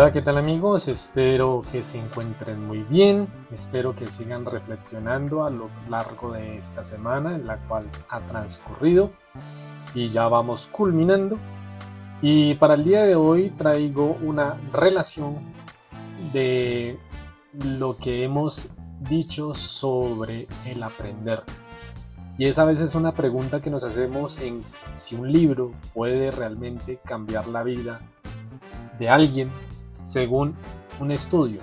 Hola, ¿qué tal amigos? Espero que se encuentren muy bien, espero que sigan reflexionando a lo largo de esta semana en la cual ha transcurrido y ya vamos culminando. Y para el día de hoy traigo una relación de lo que hemos dicho sobre el aprender. Y es a veces una pregunta que nos hacemos en si un libro puede realmente cambiar la vida de alguien según un estudio.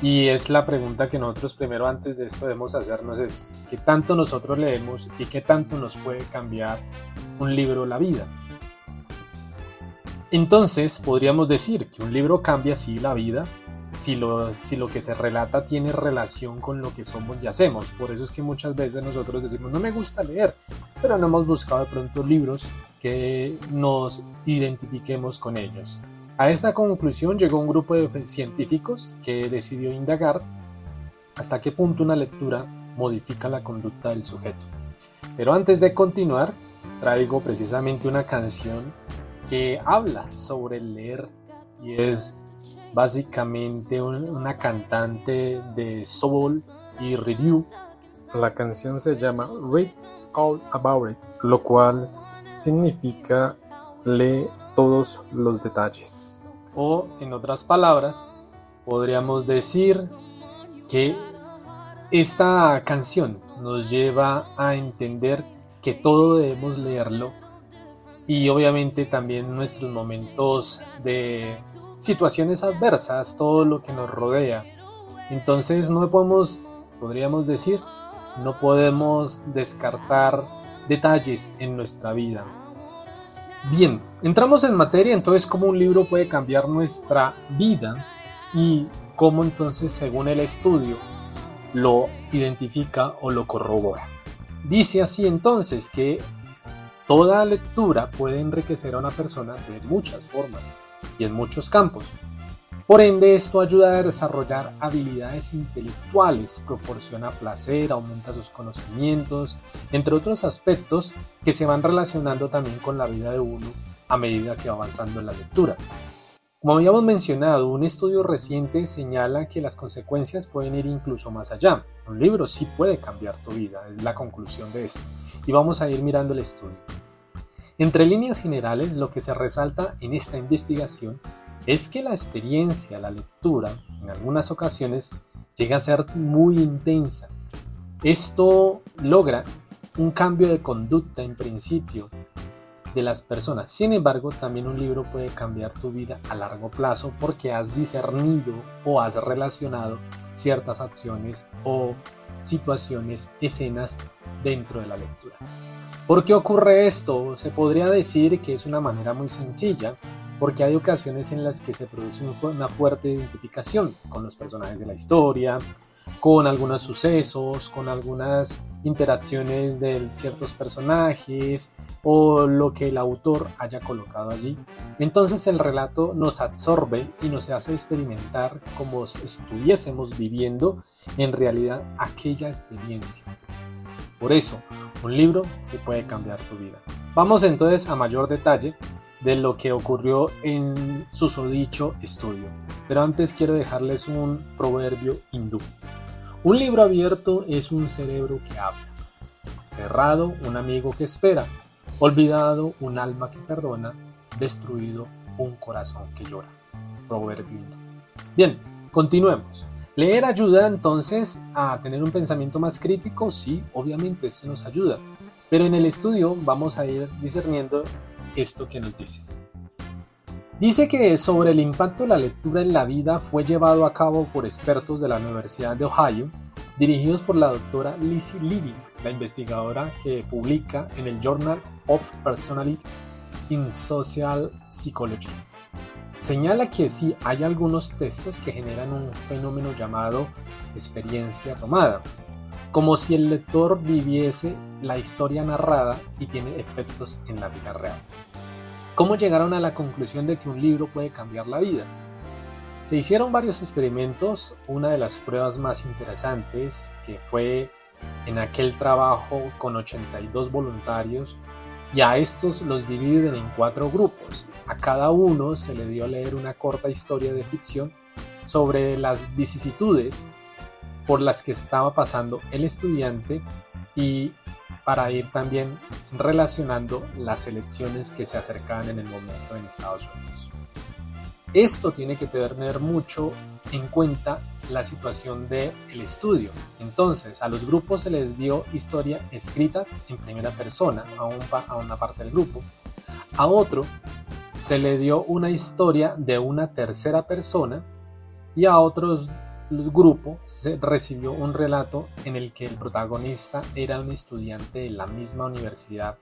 Y es la pregunta que nosotros primero antes de esto debemos hacernos es qué tanto nosotros leemos y qué tanto nos puede cambiar un libro la vida. Entonces podríamos decir que un libro cambia así la vida si lo, si lo que se relata tiene relación con lo que somos y hacemos. Por eso es que muchas veces nosotros decimos no me gusta leer, pero no hemos buscado de pronto libros que nos identifiquemos con ellos. A esta conclusión llegó un grupo de científicos que decidió indagar hasta qué punto una lectura modifica la conducta del sujeto. Pero antes de continuar, traigo precisamente una canción que habla sobre leer y es básicamente una cantante de soul y review. La canción se llama Read All About It, lo cual significa lee todos los detalles. O en otras palabras, podríamos decir que esta canción nos lleva a entender que todo debemos leerlo y obviamente también nuestros momentos de situaciones adversas, todo lo que nos rodea. Entonces no podemos, podríamos decir, no podemos descartar detalles en nuestra vida. Bien, entramos en materia entonces cómo un libro puede cambiar nuestra vida y cómo entonces según el estudio lo identifica o lo corrobora. Dice así entonces que toda lectura puede enriquecer a una persona de muchas formas y en muchos campos, por ende, esto ayuda a desarrollar habilidades intelectuales, proporciona placer, aumenta sus conocimientos, entre otros aspectos que se van relacionando también con la vida de uno a medida que va avanzando en la lectura. Como habíamos mencionado, un estudio reciente señala que las consecuencias pueden ir incluso más allá. Un libro sí puede cambiar tu vida, es la conclusión de esto. Y vamos a ir mirando el estudio. Entre líneas generales, lo que se resalta en esta investigación es que la experiencia, la lectura, en algunas ocasiones llega a ser muy intensa. Esto logra un cambio de conducta en principio de las personas. Sin embargo, también un libro puede cambiar tu vida a largo plazo porque has discernido o has relacionado ciertas acciones o situaciones, escenas dentro de la lectura. ¿Por qué ocurre esto? Se podría decir que es una manera muy sencilla porque hay ocasiones en las que se produce una fuerte identificación con los personajes de la historia, con algunos sucesos, con algunas interacciones de ciertos personajes o lo que el autor haya colocado allí. Entonces el relato nos absorbe y nos hace experimentar como si estuviésemos viviendo en realidad aquella experiencia. Por eso, un libro se puede cambiar tu vida. Vamos entonces a mayor detalle de lo que ocurrió en susodicho estudio. Pero antes quiero dejarles un proverbio hindú. Un libro abierto es un cerebro que habla. Cerrado, un amigo que espera. Olvidado, un alma que perdona. Destruido, un corazón que llora. Proverbio hindú. Bien, continuemos. Leer ayuda entonces a tener un pensamiento más crítico, sí, obviamente esto nos ayuda, pero en el estudio vamos a ir discerniendo esto que nos dice. Dice que sobre el impacto de la lectura en la vida fue llevado a cabo por expertos de la Universidad de Ohio, dirigidos por la doctora Lizzie Levy, la investigadora que publica en el Journal of Personality in Social Psychology. Señala que sí hay algunos textos que generan un fenómeno llamado experiencia tomada, como si el lector viviese la historia narrada y tiene efectos en la vida real. ¿Cómo llegaron a la conclusión de que un libro puede cambiar la vida? Se hicieron varios experimentos, una de las pruebas más interesantes, que fue en aquel trabajo con 82 voluntarios, y a estos los dividen en cuatro grupos. A cada uno se le dio a leer una corta historia de ficción sobre las vicisitudes por las que estaba pasando el estudiante y para ir también relacionando las elecciones que se acercaban en el momento en Estados Unidos. Esto tiene que tener mucho en cuenta la situación del estudio. Entonces, a los grupos se les dio historia escrita en primera persona a una parte del grupo. A otro se le dio una historia de una tercera persona y a otros grupos se recibió un relato en el que el protagonista era un estudiante de la misma universidad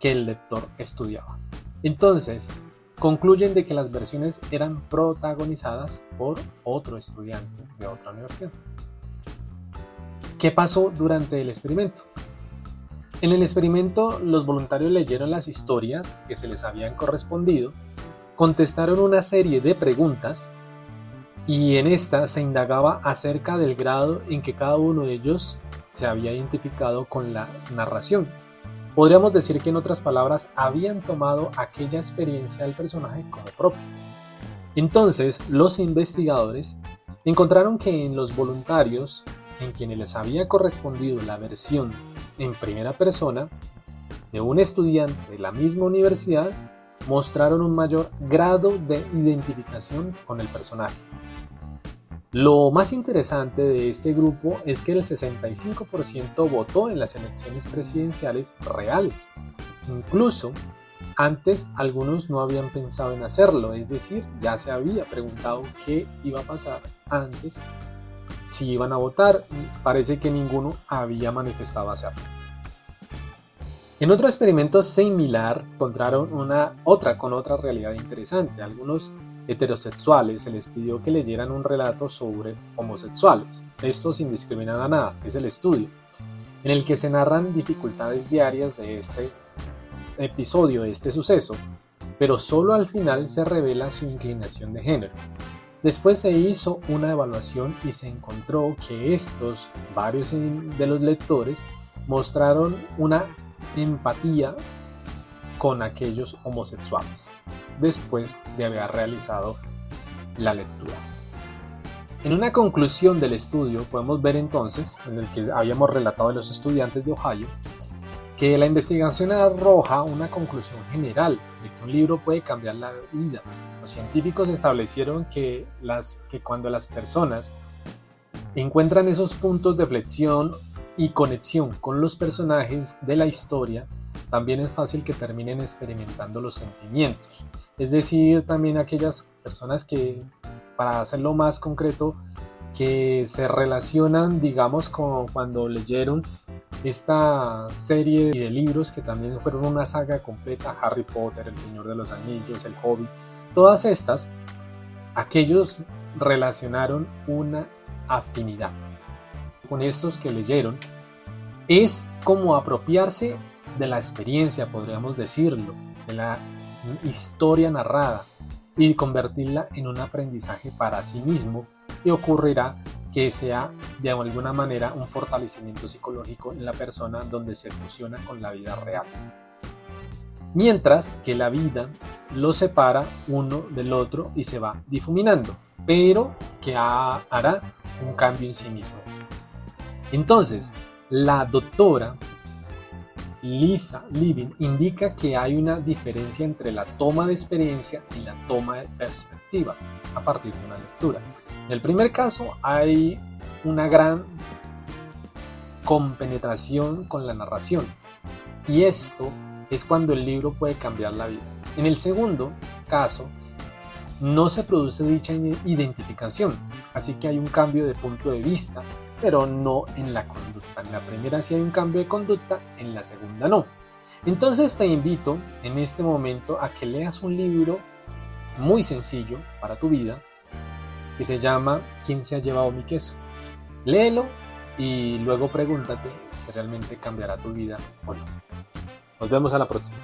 que el lector estudiaba. Entonces, concluyen de que las versiones eran protagonizadas por otro estudiante de otra universidad. ¿Qué pasó durante el experimento? En el experimento los voluntarios leyeron las historias que se les habían correspondido, contestaron una serie de preguntas y en esta se indagaba acerca del grado en que cada uno de ellos se había identificado con la narración Podríamos decir que en otras palabras habían tomado aquella experiencia del personaje como propia. Entonces, los investigadores encontraron que en los voluntarios, en quienes les había correspondido la versión en primera persona de un estudiante de la misma universidad, mostraron un mayor grado de identificación con el personaje. Lo más interesante de este grupo es que el 65% votó en las elecciones presidenciales reales. Incluso antes algunos no habían pensado en hacerlo, es decir, ya se había preguntado qué iba a pasar antes, si iban a votar, parece que ninguno había manifestado hacerlo. En otro experimento similar encontraron una otra con otra realidad interesante. Algunos heterosexuales se les pidió que leyeran un relato sobre homosexuales, esto sin discriminar a nada, es el estudio, en el que se narran dificultades diarias de este episodio, de este suceso, pero solo al final se revela su inclinación de género. Después se hizo una evaluación y se encontró que estos, varios de los lectores, mostraron una empatía con aquellos homosexuales después de haber realizado la lectura. En una conclusión del estudio podemos ver entonces, en el que habíamos relatado de los estudiantes de Ohio, que la investigación arroja una conclusión general de que un libro puede cambiar la vida. Los científicos establecieron que, las, que cuando las personas encuentran esos puntos de flexión y conexión con los personajes de la historia, también es fácil que terminen experimentando los sentimientos. Es decir, también aquellas personas que, para hacerlo más concreto, que se relacionan, digamos, con cuando leyeron esta serie de libros que también fueron una saga completa, Harry Potter, El Señor de los Anillos, El Hobby, todas estas, aquellos relacionaron una afinidad con estos que leyeron. Es como apropiarse de la experiencia, podríamos decirlo, de la historia narrada y convertirla en un aprendizaje para sí mismo y ocurrirá que sea de alguna manera un fortalecimiento psicológico en la persona donde se fusiona con la vida real. Mientras que la vida lo separa uno del otro y se va difuminando, pero que hará un cambio en sí mismo. Entonces, la doctora Lisa Living indica que hay una diferencia entre la toma de experiencia y la toma de perspectiva a partir de una lectura. En el primer caso hay una gran compenetración con la narración y esto es cuando el libro puede cambiar la vida. En el segundo caso, no se produce dicha identificación, así que hay un cambio de punto de vista pero no en la conducta. En la primera sí hay un cambio de conducta, en la segunda no. Entonces te invito en este momento a que leas un libro muy sencillo para tu vida que se llama ¿Quién se ha llevado mi queso? Léelo y luego pregúntate si realmente cambiará tu vida o no. Nos vemos a la próxima.